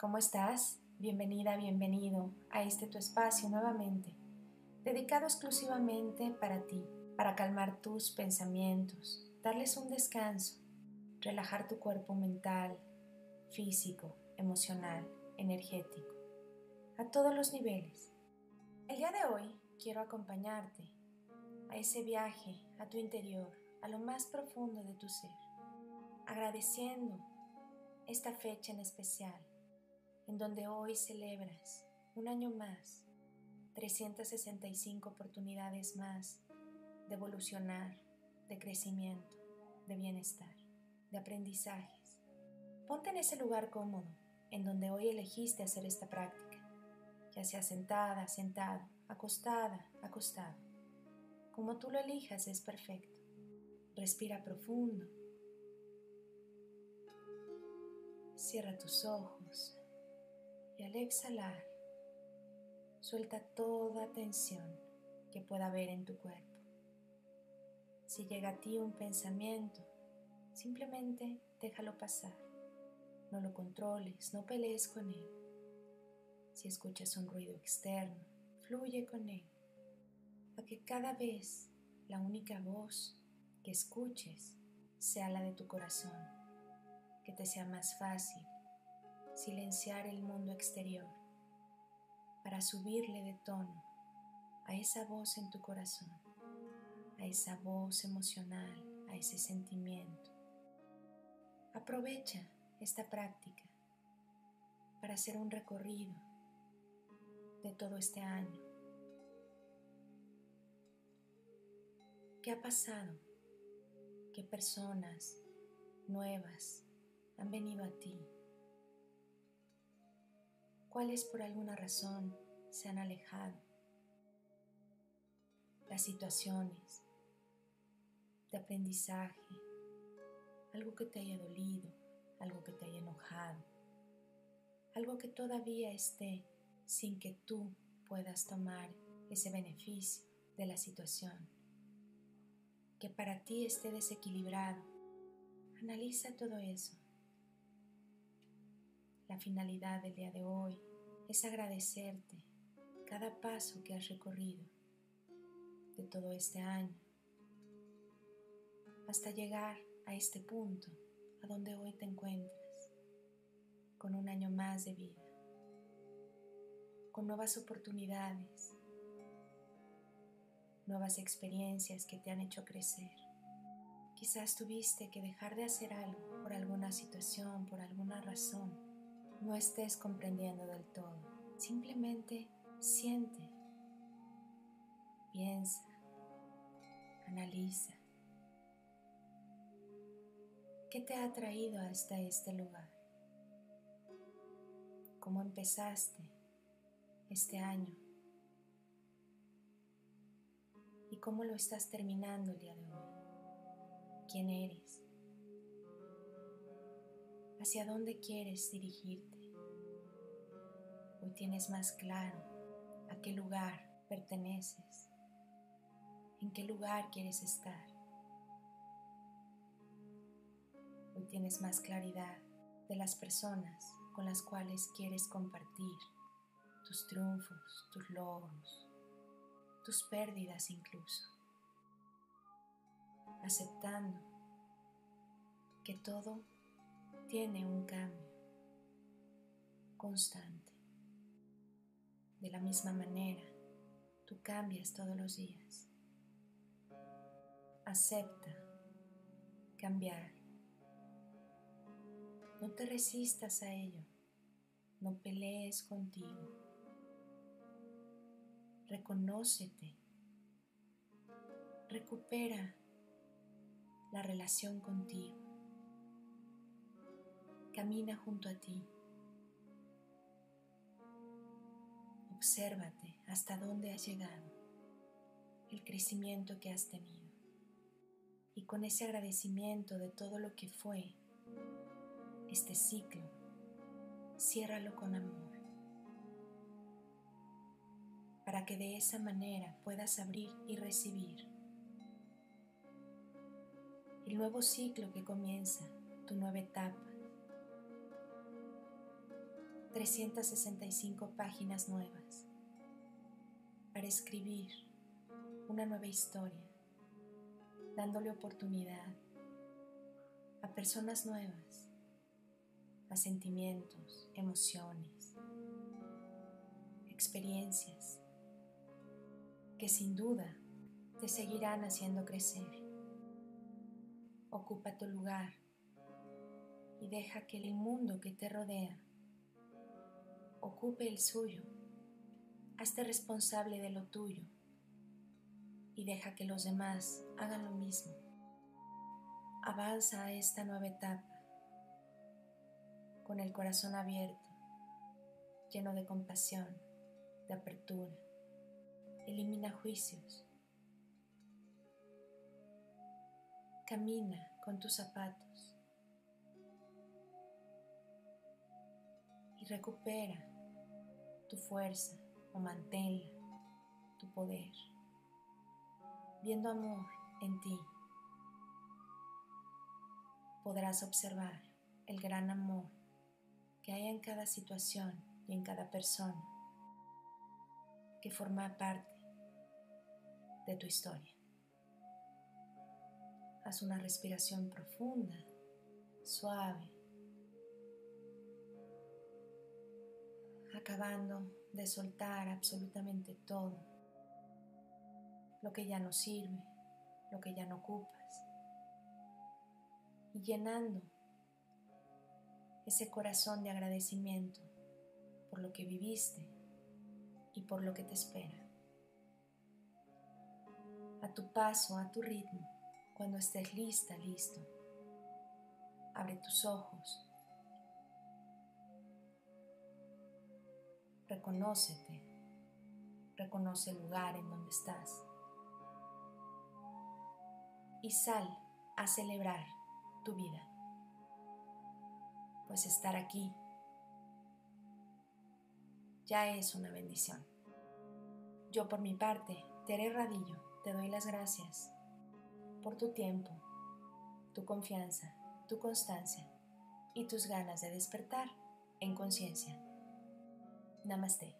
¿cómo estás? Bienvenida, bienvenido a este tu espacio nuevamente, dedicado exclusivamente para ti, para calmar tus pensamientos, darles un descanso, relajar tu cuerpo mental, físico, emocional, energético, a todos los niveles. El día de hoy quiero acompañarte a ese viaje a tu interior, a lo más profundo de tu ser, agradeciendo esta fecha en especial, en donde hoy celebras un año más, 365 oportunidades más de evolucionar, de crecimiento, de bienestar, de aprendizajes. Ponte en ese lugar cómodo, en donde hoy elegiste hacer esta práctica, ya sea sentada, sentado, acostada, acostado. Como tú lo elijas es perfecto. Respira profundo Cierra tus ojos y al exhalar, suelta toda tensión que pueda haber en tu cuerpo. Si llega a ti un pensamiento, simplemente déjalo pasar. No lo controles, no pelees con él. Si escuchas un ruido externo, fluye con él. A que cada vez la única voz que escuches sea la de tu corazón que te sea más fácil silenciar el mundo exterior para subirle de tono a esa voz en tu corazón, a esa voz emocional, a ese sentimiento. Aprovecha esta práctica para hacer un recorrido de todo este año. ¿Qué ha pasado? ¿Qué personas nuevas han venido a ti? ¿Cuáles por alguna razón se han alejado? Las situaciones de aprendizaje, algo que te haya dolido, algo que te haya enojado, algo que todavía esté sin que tú puedas tomar ese beneficio de la situación, que para ti esté desequilibrado. Analiza todo eso la finalidad del día de hoy es agradecerte cada paso que has recorrido de todo este año hasta llegar a este punto a donde hoy te encuentras, con un año más de vida, con nuevas oportunidades, nuevas experiencias que te han hecho crecer. Quizás tuviste que dejar de hacer algo por alguna situación, por alguna razón no estés comprendiendo del todo. Simplemente siente, piensa, analiza. ¿Qué te ha traído hasta este lugar? ¿Cómo empezaste este año? ¿Y cómo lo estás terminando el día de hoy? ¿Quién eres? Hacia dónde quieres dirigirte. Hoy tienes más claro a qué lugar perteneces, en qué lugar quieres estar. Hoy tienes más claridad de las personas con las cuales quieres compartir tus triunfos, tus logros, tus pérdidas incluso. Aceptando que todo tiene un cambio constante. De la misma manera, tú cambias todos los días. Acepta cambiar. No te resistas a ello. No pelees contigo. Reconócete. Recupera la relación contigo camina junto a ti. Obsérvate hasta dónde has llegado, el crecimiento que has tenido. Y con ese agradecimiento de todo lo que fue este ciclo, ciérralo con amor, para que de esa manera puedas abrir y recibir el nuevo ciclo que comienza, tu nueva etapa, 365 páginas nuevas para escribir una nueva historia, dándole oportunidad a personas nuevas, a sentimientos, emociones, experiencias que sin duda te seguirán haciendo crecer. Ocupa tu lugar y deja que el mundo que te rodea ocupe el suyo. Hazte responsable de lo tuyo y deja que los demás hagan lo mismo. Avanza a esta nueva etapa con el corazón abierto, lleno de compasión, de apertura. Elimina juicios. Camina con tus zapatos y recupera tu fuerza o manténla, tu poder, viendo amor en ti. Podrás observar el gran amor que hay en cada situación y en cada persona que forma parte de tu historia. Haz una respiración profunda, suave, acabando de soltar absolutamente todo, lo que ya no sirve, lo que ya no ocupas, y llenando ese corazón de agradecimiento por lo que viviste y por lo que te espera. A tu paso, a tu ritmo, cuando estés lista, listo, abre tus ojos Reconócete. Reconoce el lugar en donde estás. Y sal a celebrar tu vida. Pues estar aquí ya es una bendición. Yo por mi parte, Tere Radillo, te doy las gracias por tu tiempo, tu confianza, tu constancia y tus ganas de despertar en conciencia. Namaste.